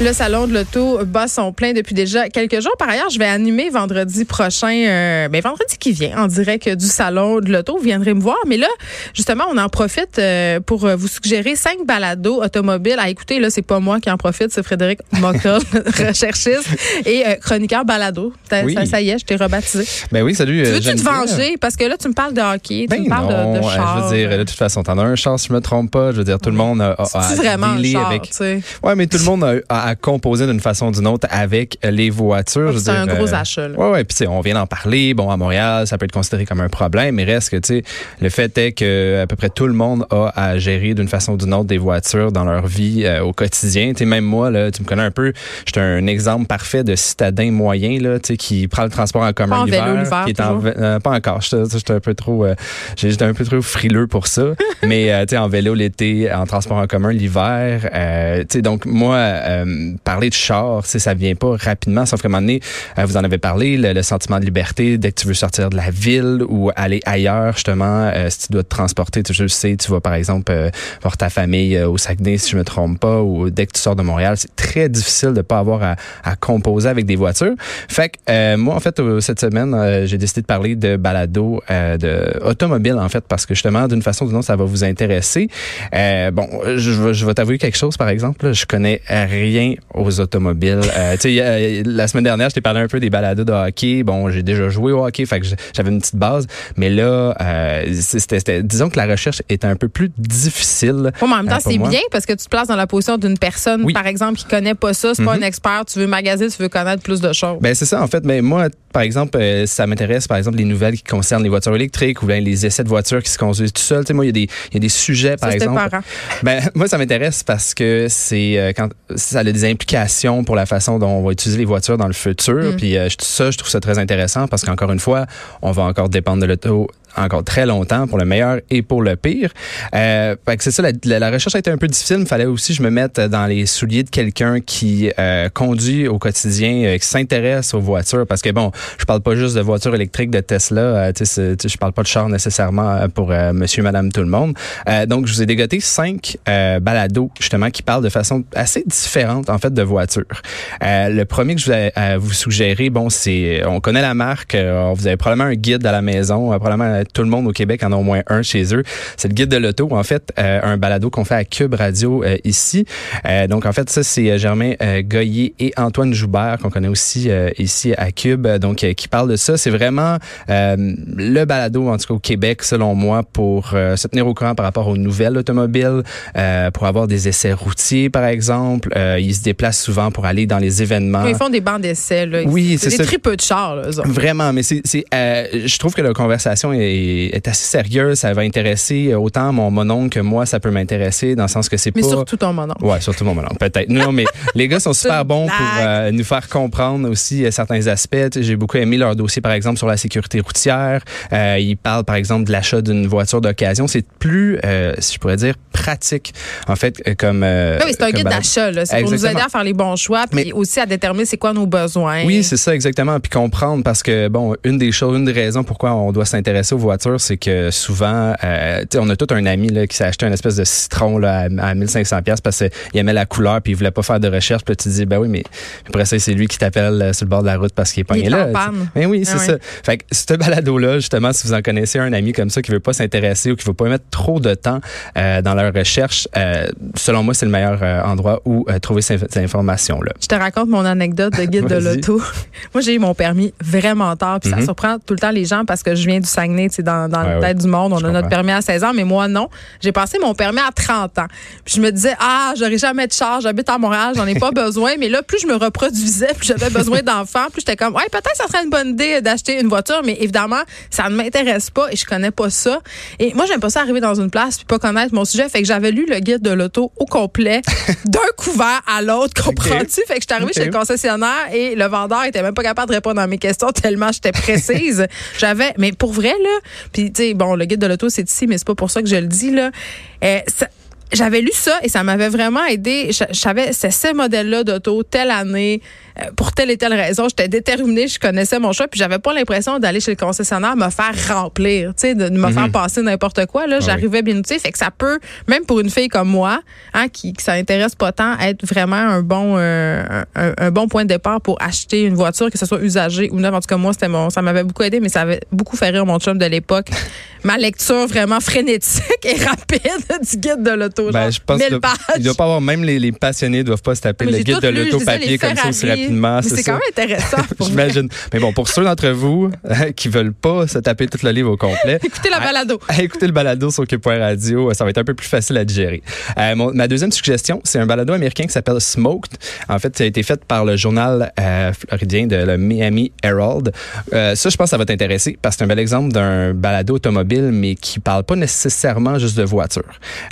Le salon de l'auto bat son plein depuis déjà quelques jours. Par ailleurs, je vais animer vendredi prochain, euh, ben vendredi qui vient, en direct du salon de l'auto. Vous viendrez me voir. Mais là, justement, on en profite euh, pour euh, vous suggérer cinq balados automobiles à écouter. Là, c'est pas moi qui en profite, c'est Frédéric Mockel, recherchiste et euh, chroniqueur balado. Ça, Oui. ça, ça y est, je t'ai rebaptisé. Ben oui, salut. Tu euh, veux-tu te venger? Parce que là, tu me parles de hockey, tu Ben me parles de, de char. je veux dire, de toute façon, t'en as un char, si je me trompe pas. Je veux dire, tout le monde a, a, a vraiment un char, avec. tu. Ouais, mais tout le monde a, a composé d'une façon ou d'une autre avec les voitures. C'est un dire, gros euh, achat, là. Ouais. Puis tu sais, on vient d'en parler. Bon, à Montréal, ça peut être considéré comme un problème, mais reste que tu sais, le fait est que à peu près tout le monde a à gérer d'une façon ou d'une autre des voitures dans leur vie euh, au quotidien. Tu sais, même moi, là, tu me connais un peu. J'étais un exemple parfait de citadin moyen, là, tu sais, qui prend le transport en commun Pas en vélo l'hiver, qui est en euh, pas encore. J'étais un peu trop, euh, j'étais un peu trop frileux pour ça. mais euh, tu sais, en vélo l'été, en transport en commun l'hiver. Euh, tu sais, donc moi, parler de char, sais, ça vient pas rapidement. Sauf qu'à un moment donné, euh, vous en avez parlé, le, le sentiment de liberté dès que tu veux sortir de la ville ou aller ailleurs, justement, euh, si tu dois te transporter, tu sais, tu vas par exemple euh, voir ta famille euh, au Saguenay, si je me trompe pas, ou dès que tu sors de Montréal, c'est très difficile de pas avoir à, à composer avec des voitures. Fait que euh, moi, en fait, cette semaine, j'ai décidé de parler de balado, de automobile, en fait, parce que justement, d'une façon ou d'une autre, ça va vous intéresser. Bon, je, je vais t'avouer quelque chose, par exemple. là, je connais rien aux automobiles. Euh, a- la semaine dernière, je t'ai parlé un peu des balados de hockey. Bon, j'ai déjà joué au hockey, fait que j'avais une petite base. Mais là, euh, c'était, disons que la recherche est un peu plus difficile. Bon, mais en même temps, euh, c'est bien parce que tu te places dans la position d'une personne, Oui. par exemple, qui connaît pas ça, c'est pas un expert, tu veux magasiner, tu veux connaître plus de choses. Ben c'est ça en fait. Mais moi, par exemple, euh, ça m'intéresse par exemple les nouvelles qui concernent les voitures électriques ou bien les essais de voitures qui se conduisent tout seuls. Tu sais, moi, il y a des il y a des sujets par Ça, c'était exemple. Ben moi, ça m'intéresse parce que c'est euh, quand ça a des implications pour la façon dont on va utiliser les voitures dans le futur. Puis euh, ça, je trouve ça très intéressant parce qu'encore une fois, on va encore dépendre de l'auto encore très longtemps pour le meilleur et pour le pire. Euh, c'est ça, la, la- recherche a été un peu difficile. Il fallait aussi que je me mette dans les souliers de quelqu'un qui euh, conduit au quotidien, euh, qui s'intéresse aux voitures. Parce que bon, je parle pas juste de voitures électriques de Tesla. Euh, tu sais, je parle pas de char nécessairement euh, pour euh, Monsieur, Madame, tout le monde. Donc, je vous ai dégoté cinq balados justement qui parlent de façon assez différente en fait de voitures. Le premier que je euh, vous suggérer, bon, c'est on connaît la marque. vous avez probablement un guide à la maison. probablement tout le monde au Québec en a au moins un chez eux. C'est le guide de l'auto. En fait, euh, un balado qu'on fait à Cube Radio euh, ici. Euh, donc, en fait, ça c'est euh, Germain euh, Goyer et Antoine Joubert qu'on connaît aussi euh, ici à Cube. euh, Donc, euh, qui parle de ça. C'est vraiment euh, le balado en tout cas au Québec, selon moi, pour euh, se tenir au courant par rapport aux nouvelles automobiles, euh, pour avoir des essais routiers, par exemple. Euh, ils se déplacent souvent pour aller dans les événements. Ils font des bancs d'essai, là. Oui, c'est c'est des ça. tripeux de chars, là. Vraiment, mais c'est, c'est, euh, je trouve que la conversation est, est assez sérieuse. Ça va intéresser autant mon mononcle que moi, ça peut m'intéresser dans le sens que c'est Mais pas. surtout ton monon. Ouais, surtout mon mononcle, peut-être. Non, mais les gars sont super bons pour euh, nous faire comprendre aussi euh, certains aspects. J'ai beaucoup aimé leur dossier, par exemple, sur la sécurité routière. Euh, ils parlent, par exemple, de l'achat d'une voiture d'occasion. C'est plus, euh, si je pourrais dire, pratique, en fait, euh, comme. euh, Oui, c'est un guide d'achat, là. C'est pour nous aider à faire les bons choix, puis Mais- aussi à déterminer c'est quoi nos besoins. Oui, c'est ça exactement. Puis comprendre parce que bon, une des choses, une des raisons pourquoi on doit s'intéresser aux voitures, c'est que souvent, euh, on a tout un ami là qui s'est acheté une espèce de citron là à, à 1500 pièces parce qu'il aimait la couleur puis il voulait pas faire de recherche. Puis tu te dis ben oui, mais après ça c'est lui qui t'appelle euh, sur le bord de la route parce qu'il est Il pogné est là. en panne. Mais oui, Ah c'est ça. Fait que ce balado là, justement, si vous en connaissez un ami comme ça qui veut pas s'intéresser ou qui veut pas mettre trop de temps euh, dans leur recherche, euh, selon moi, c'est le meilleur endroit où trouver ces, ces informations là. Je te raconte mon anecdote de guide de l'auto. Moi, j'ai eu mon permis vraiment tard, puis ça Mhm. surprend tout le temps les gens parce que je viens du Saguenay, sais, dans, dans Ouais, la tête du monde. On Je a notre permis à 16 ans, mais moi, non. J'ai passé mon permis à 30 ans. Puis je me disais, ah, j'aurais jamais de charge, j'habite à Montréal, j'en ai pas besoin. Mais là, plus je me reproduisais, plus j'avais besoin d'enfants, plus j'étais comme, ouais, peut-être ça serait une bonne idée d'acheter une voiture, mais évidemment, ça ne m'intéresse pas et je connais pas ça. Et moi, j'aime pas ça arriver dans une place puis pas connaître mon sujet. Fait que j'avais lu le guide de l'auto au complet, d'un couvert à l'autre, comprends-tu? Fait que je suis arrivée chez le concessionnaire et le vendeur était même pas capable de répondre à mes questions tellement j'étais précise. J'avais, mais pour vrai, là, puis tu sais, bon, le guide de l'auto, c'est ici, mais c'est pas pour ça que je le dis, là. Euh, j'avais lu ça et ça m'avait vraiment aidé. Je, c'est ce modèle-là d'auto, telle année, pour telle et telle raison, j'étais déterminée, je connaissais mon choix, puis j'avais pas l'impression d'aller chez le concessionnaire me faire remplir, tu sais, de, me faire passer n'importe quoi. Là, Ah oui. j'arrivais bien outillée, fait que ça peut, même pour une fille comme moi, hein, qui, qui s'intéresse pas tant, être vraiment un bon, euh, un, un bon point de départ pour acheter une voiture, que ce soit usagée ou neuve. En tout cas, moi, c'était mon, ça m'avait beaucoup aidé, mais ça avait beaucoup fait rire mon chum de l'époque. Ma lecture vraiment frénétique et rapide du guide de l'auto. Ben, je pense 1000 que pages. il doit pas avoir même les, les passionnés doivent pas se taper Mais le guide de l'auto papier comme ça aussi. Rapidement. C'est quand même intéressant. J'imagine. Mais bon, pour ceux d'entre vous euh, qui veulent pas se taper tout le livre au complet, Écoutez la balado. à écouter le balado sur Cube.radio, ça va être un peu plus facile à digérer. Euh, mon- ma deuxième suggestion, c'est un balado américain qui s'appelle Smoked. En fait, ça a été fait par le journal euh, floridien de le Miami Herald. Euh, ça, je pense que ça va t'intéresser parce que c'est un bel exemple d'un balado automobile, mais qui parle pas nécessairement juste de voiture.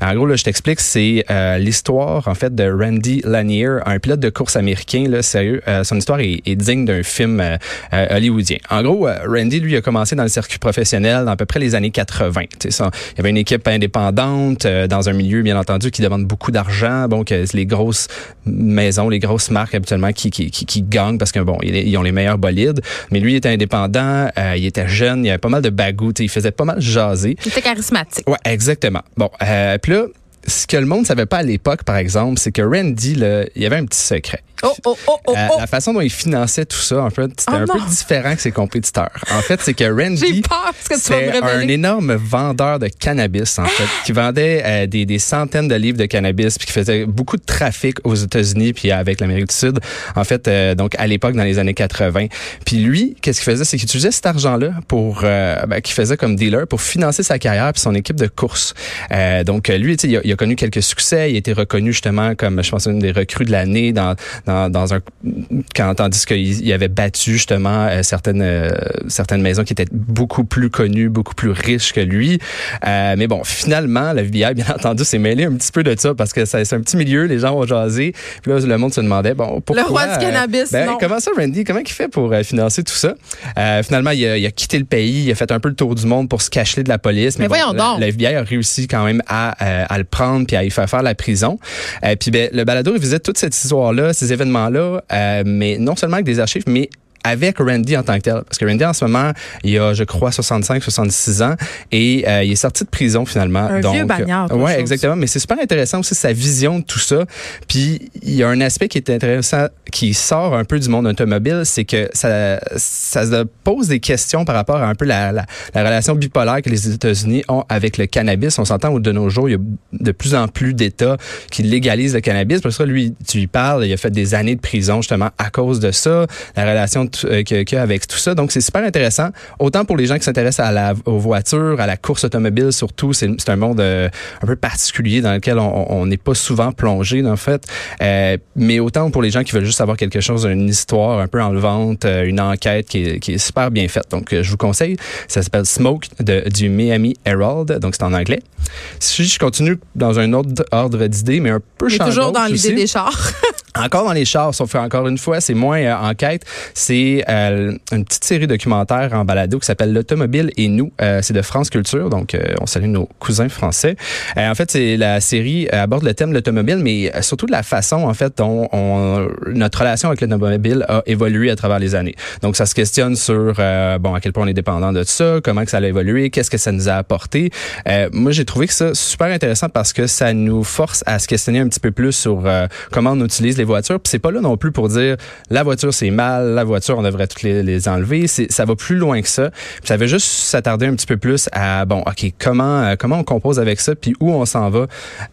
En gros, là, je t'explique, c'est euh, l'histoire, en fait, de Randy Lanier, un pilote de course américain, là, sérieux. Euh, son histoire est, est digne d'un film euh, euh, hollywoodien. En gros, Randy, lui, a commencé dans le circuit professionnel dans à peu près les années 80. Tu sais, ça, il y avait une équipe indépendante dans un milieu, bien entendu, qui demande beaucoup d'argent. Bon, que les grosses maisons, les grosses marques habituellement qui, qui, qui, qui gagnent parce que bon, ils, ont les meilleurs bolides. Mais lui, il était indépendant, euh, il était jeune, il y avait pas mal de bagou, il faisait pas mal jaser. Il était charismatique. Ouais, exactement. Bon, euh, puis là, ce que le monde savait pas à l'époque, par exemple, c'est que Randy, là, il y avait un petit secret. Oh, oh, oh, oh, Euh, oh. La façon dont il finançait tout ça, en fait, c'était Oh un peu différent que ses compétiteurs. En fait, c'est que Randy, c'est un énorme vendeur de cannabis, en fait, qui vendait euh, des, des centaines de livres de cannabis, puis qui faisait beaucoup de trafic aux États-Unis, puis avec l'Amérique du Sud, en fait, euh, donc à l'époque, dans les années 80. Puis lui, qu'est-ce qu'il faisait? C'est qu'il utilisait cet argent-là pour, euh, ben, qu'il faisait comme dealer pour financer sa carrière puis son équipe de course. Donc, lui, tu sais, il a, il a connu quelques succès. Il a été reconnu justement comme, je pense, une des recrues de l'année dans, dans, dans un, quand, tandis qu'il il avait battu justement euh, certaines, euh, certaines maisons qui étaient beaucoup plus connues, beaucoup plus riches que lui. Euh, mais bon, finalement, la FBI, bien entendu, s'est mêlé un petit peu de ça parce que c'est un petit milieu, les gens ont jasé. Puis là, le monde se demandait, bon, pourquoi... roi du cannabis, ben, non. comment ça, Randy? Comment il fait pour financer tout ça? Finalement, il a, il a quitté le pays, il a fait un peu le tour du monde pour se cacher de la police. Mais voyons la- donc. La FBI a réussi quand même à, à le prendre puis à y faire faire la prison. Euh, puis ben, le balado, il visite toute cette histoire-là, ces événements-là, euh, mais non seulement avec des archives, mais avec Randy en tant que tel. Parce que Randy, en ce moment, il a, je crois, 65, 66 ans et euh, il est sorti de prison finalement. Un Donc, vieux bagnard, autre Ouais, chose. exactement. Mais c'est super intéressant aussi sa vision de tout ça. Puis il y a un aspect qui est intéressant, qui sort un peu du monde automobile, c'est que ça, ça se pose des questions par rapport à un peu la, la, la relation bipolaire que les États-Unis ont avec le cannabis. On s'entend où de nos jours, il y a de plus en plus d'États qui légalisent le cannabis. Parce que lui, tu lui parles, il a fait des années de prison justement à cause de ça, la relation euh, qu'il y a avec tout ça. Donc c'est super intéressant, autant pour les gens qui s'intéressent à la, aux voitures, à la course automobile surtout. C'est un monde euh, un peu particulier dans lequel on n'est pas souvent plongé en fait. Euh, mais autant pour les gens qui veulent juste savoir quelque chose, une histoire un peu enlevante, euh, une enquête qui est, qui est super bien faite. Donc euh, je vous conseille. Ça s'appelle Smoke de, du Miami Herald. Donc c'est en anglais. Si je continue dans un autre ordre d'idée, mais un peu champ toujours dans l'idée des chars. Encore dans les chars, sauf encore une fois, c'est moins euh, enquête. C'est euh, une petite série documentaire en balado qui s'appelle L'automobile et nous. Euh, c'est de France Culture, donc euh, on salue nos cousins français. Euh, en fait, c'est la série euh, aborde le thème de l'automobile, mais surtout de la façon en fait dont on, notre relation avec l'automobile a évolué à travers les années. Donc ça se questionne sur bon à quel point on est dépendant de ça, comment que ça a évolué, qu'est-ce que ça nous a apporté. Moi, j'ai trouvé que ça super intéressant parce que ça nous force à se questionner un petit peu plus sur comment on utilise les voitures. Puis c'est pas là non plus pour dire la voiture c'est mal, la voiture on devrait toutes les, les enlever. Ça va plus loin que ça. Puis ça veut juste s'attarder un petit peu plus à bon, ok, comment euh, comment on compose avec ça, puis où on s'en va?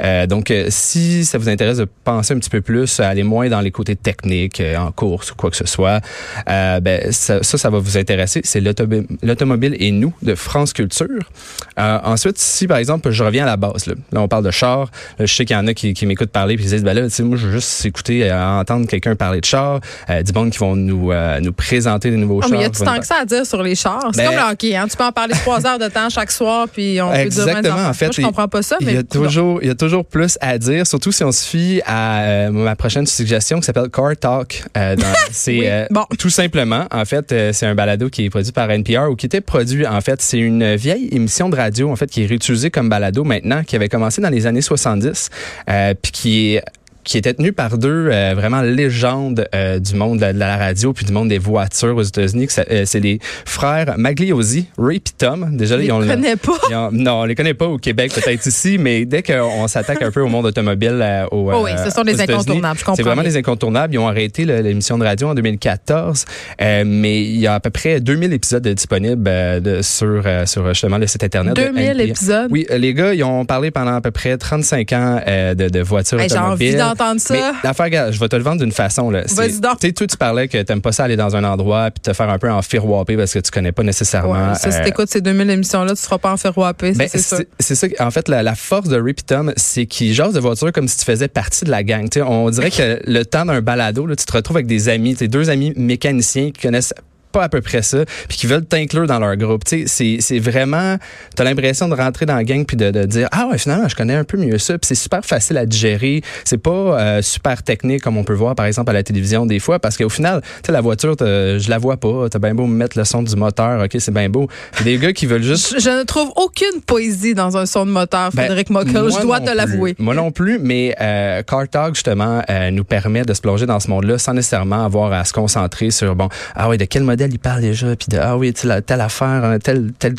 Euh, donc euh, si ça vous intéresse de penser un petit peu plus, aller moins dans les côtés techniques, en course ou quoi que ce soit, ben ça, ça, va vous intéresser. C'est l'automobile et nous de France Culture. Ensuite, si par exemple je reviens à la base, là, on parle de char, je sais qu'il y en a qui, qui m'écoutent parler puis ils disent ben là, tu moi je veux juste écouter, euh, entendre quelqu'un parler de char, euh, du monde qui vont nous euh, nous présenter des nouveaux Oh, chars. mais il y a tout tant que ça à dire sur les chars? C'est Ben- comme le hockey, hein? Tu peux en parler trois heures de temps chaque soir, puis on peut dire Exactement. ben, En fait, moi, je comprends pas ça, il mais y a toujours, il y a toujours plus à dire, surtout si on se fie à euh, ma prochaine suggestion qui s'appelle Car Talk. C'est Oui. Bon. tout simplement, en fait, c'est un balado qui est produit par NPR ou qui était produit, en fait, c'est une vieille émission de radio, en fait, qui est réutilisée comme balado maintenant, qui avait commencé dans les années 70, euh, puis qui est qui était tenu par deux euh, vraiment légendes euh, du monde de la, de la radio puis du monde des voitures aux États-Unis. euh, C'est les frères Magliosi, Ray et Tom. Déjà, ils les ont le- connais pas. ont- non, on les connaît pas au Québec, peut-être ici, mais dès qu'on s'attaque un peu au monde automobile, euh, au, Oh oui, ce sont des incontournables, je comprends C'est vraiment des incontournables. Ils ont arrêté l'émission de radio en 2014, euh, mais il y a à peu près 2000 épisodes disponibles euh, de- sur, euh, sur justement le site internet. de 2000 NPR. épisodes? Oui, euh, les gars, ils ont parlé pendant à peu près 35 ans euh, de, de voitures Hey, automobiles. D'entendre ça. Mais l'affaire, je vais te le vendre d'une façon. Vas-y donc. Tu sais, toi, tu parlais que t'aimes pas ça aller dans un endroit puis te faire un peu enfiroiper parce que tu connais pas nécessairement. Ouais, ça, si euh, t'écoutes ces 2000 émissions-là, tu seras pas en ça, ben, c'est sûr. c'est ça. En fait, la, la force de Rip et Tom, c'est qu'ils jasent de voiture comme si tu faisais partie de la gang. On dirait que le temps d'un balado, là, tu te retrouves avec des amis, sais, deux amis mécaniciens qui connaissent pas à peu près ça, puis qui veulent t'inclure dans leur groupe. Tu sais, c'est vraiment, t'as l'impression de rentrer dans la gang puis de, de dire ah ouais finalement je connais un peu mieux ça. Puis c'est super facile à digérer. C'est pas euh, super technique comme on peut voir par exemple à la télévision des fois parce qu'au final, tu sais la voiture, je la vois pas. T'as bien beau me mettre le son du moteur, ok c'est bien beau. Des gars qui veulent juste Je, ne trouve aucune poésie dans un son de moteur, ben, Frédéric Mockel. Je dois te l'avouer. Moi non plus, mais euh, Car Talk, justement, euh, nous permet de se plonger dans ce monde-là sans nécessairement avoir à se concentrer sur, bon, ah oui, de quel modèle il parle déjà, puis de, ah oui, telle, telle affaire, hein, tel, tel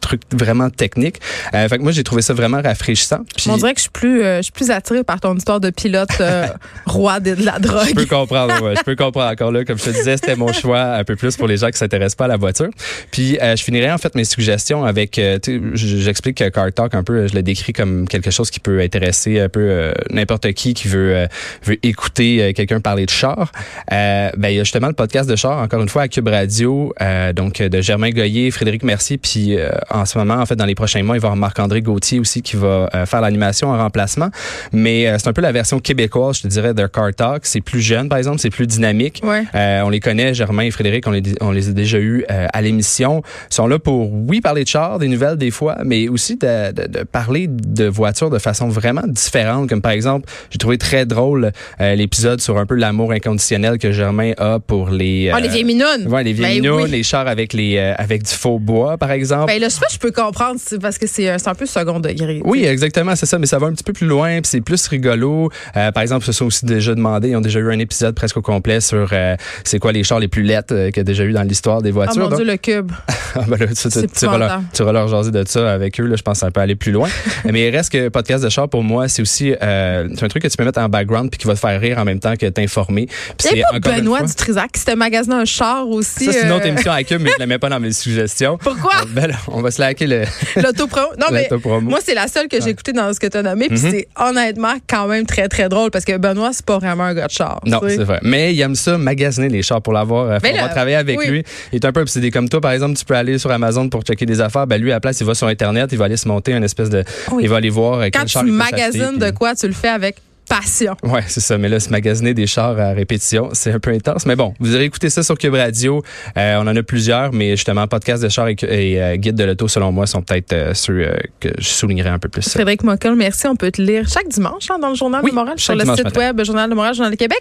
truc vraiment technique. Euh, fait que moi, j'ai trouvé ça vraiment rafraîchissant. Puis, On dirait que je suis plus, euh, je suis plus attirée par ton histoire de pilote euh, roi de, de la je drogue. peux comprendre, ouais, je peux comprendre encore là. Comme je te disais, c'était mon choix un peu plus pour les gens qui s'intéressent pas à la voiture. Puis euh, je finirai en fait mes suggestions avec, euh, j'explique que Car Talk un peu, je le décris comme quelque chose qui peut intéresser un peu euh, n'importe qui qui veut euh, veut écouter euh, quelqu'un parler de char. Euh, ben il y a justement le podcast de char encore une fois à Cube Radio, euh, donc de Germain Goyer, Frédéric Mercier, puis euh, en ce moment en fait dans les prochains mois il va y avoir Marc-André Gauthier aussi qui va euh, faire l'animation en remplacement. Mais euh, c'est un peu la version québécoise, je te dirais, de Car Talk. C'est plus jeune par exemple, c'est plus dynamique. Ouais. Euh, on les connaît, Germain et Frédéric, on les, on les a déjà eus euh, à l'émission. Ils sont là pour, oui, parler de chars, des nouvelles des fois, mais aussi de, de- de parler de voitures de façon vraiment différente. Comme par exemple, j'ai trouvé très drôle euh, l'épisode sur un peu l'amour inconditionnel que Germain a pour les... Ah, les vieilles minounes. Ouais, les vieilles Ben minounes, oui. les chars avec, les, euh, avec du faux bois, par exemple. Ben je sais pas, je peux comprendre, c'est parce que c'est euh, un peu second degré. Oui, exactement, c'est ça, mais ça va un petit peu plus loin, puis c'est plus rigolo. Euh, par exemple, se sont aussi déjà demandé, ils ont déjà eu un épisode presque au complet sur euh, c'est quoi les chars les plus lettres euh, qu'il y a déjà eu dans l'histoire des Ah voitures. mon Donc- Dieu, le cube. Ah, ben là, tu, tu, C'est tu, vas leur, épouvantable. tu vas leur jaser de ça avec eux. Là, je pense que ça peut aller plus loin. Mais il reste que podcast de char, pour moi, c'est aussi euh, c'est un truc que tu peux mettre en background puis qui va te faire rire en même temps que t'informer. C'est Benoît Dutrisac qui s'était magasiné un char aussi. Ça, c'est une autre émission à Cube, mais je la mets pas dans mes suggestions. Pourquoi? Ben là, on va se laquer le L'autopromo. Non, mais moi, c'est la seule que j'ai écoutée dans ce que tu as nommé. Puis Mhm. c'est honnêtement quand même très, très drôle parce que Benoît, c'est pas vraiment un gars de char. Non, c'est vrai. Mais il aime ça, magasiner les chars pour l'avoir. Euh, on va travailler avec oui. lui. Il est un peu obsédé comme toi. Par exemple, tu peux aller sur Amazon pour checker des affaires. Ben lui, à la place, il va sur Internet, il va aller se monter une espèce de. Oui. Il va aller voir euh, Quand quel tu magasines de puis- quoi, tu le fais avec passion. Ouais, c'est ça. Mais là, se magasiner des chars à répétition, c'est un peu intense. Mais bon, vous aurez écouté ça sur Cube Radio. Euh, on en a plusieurs, mais justement, podcast de chars et, et, euh, guide de l'auto, selon moi, sont peut-être euh, ceux euh, que je soulignerai un peu plus. Frédéric Mockel, merci. On peut te lire chaque dimanche hein, dans le Journal Oui, de Montréal, sur le site matin. web Journal de Montréal, Journal de Québec.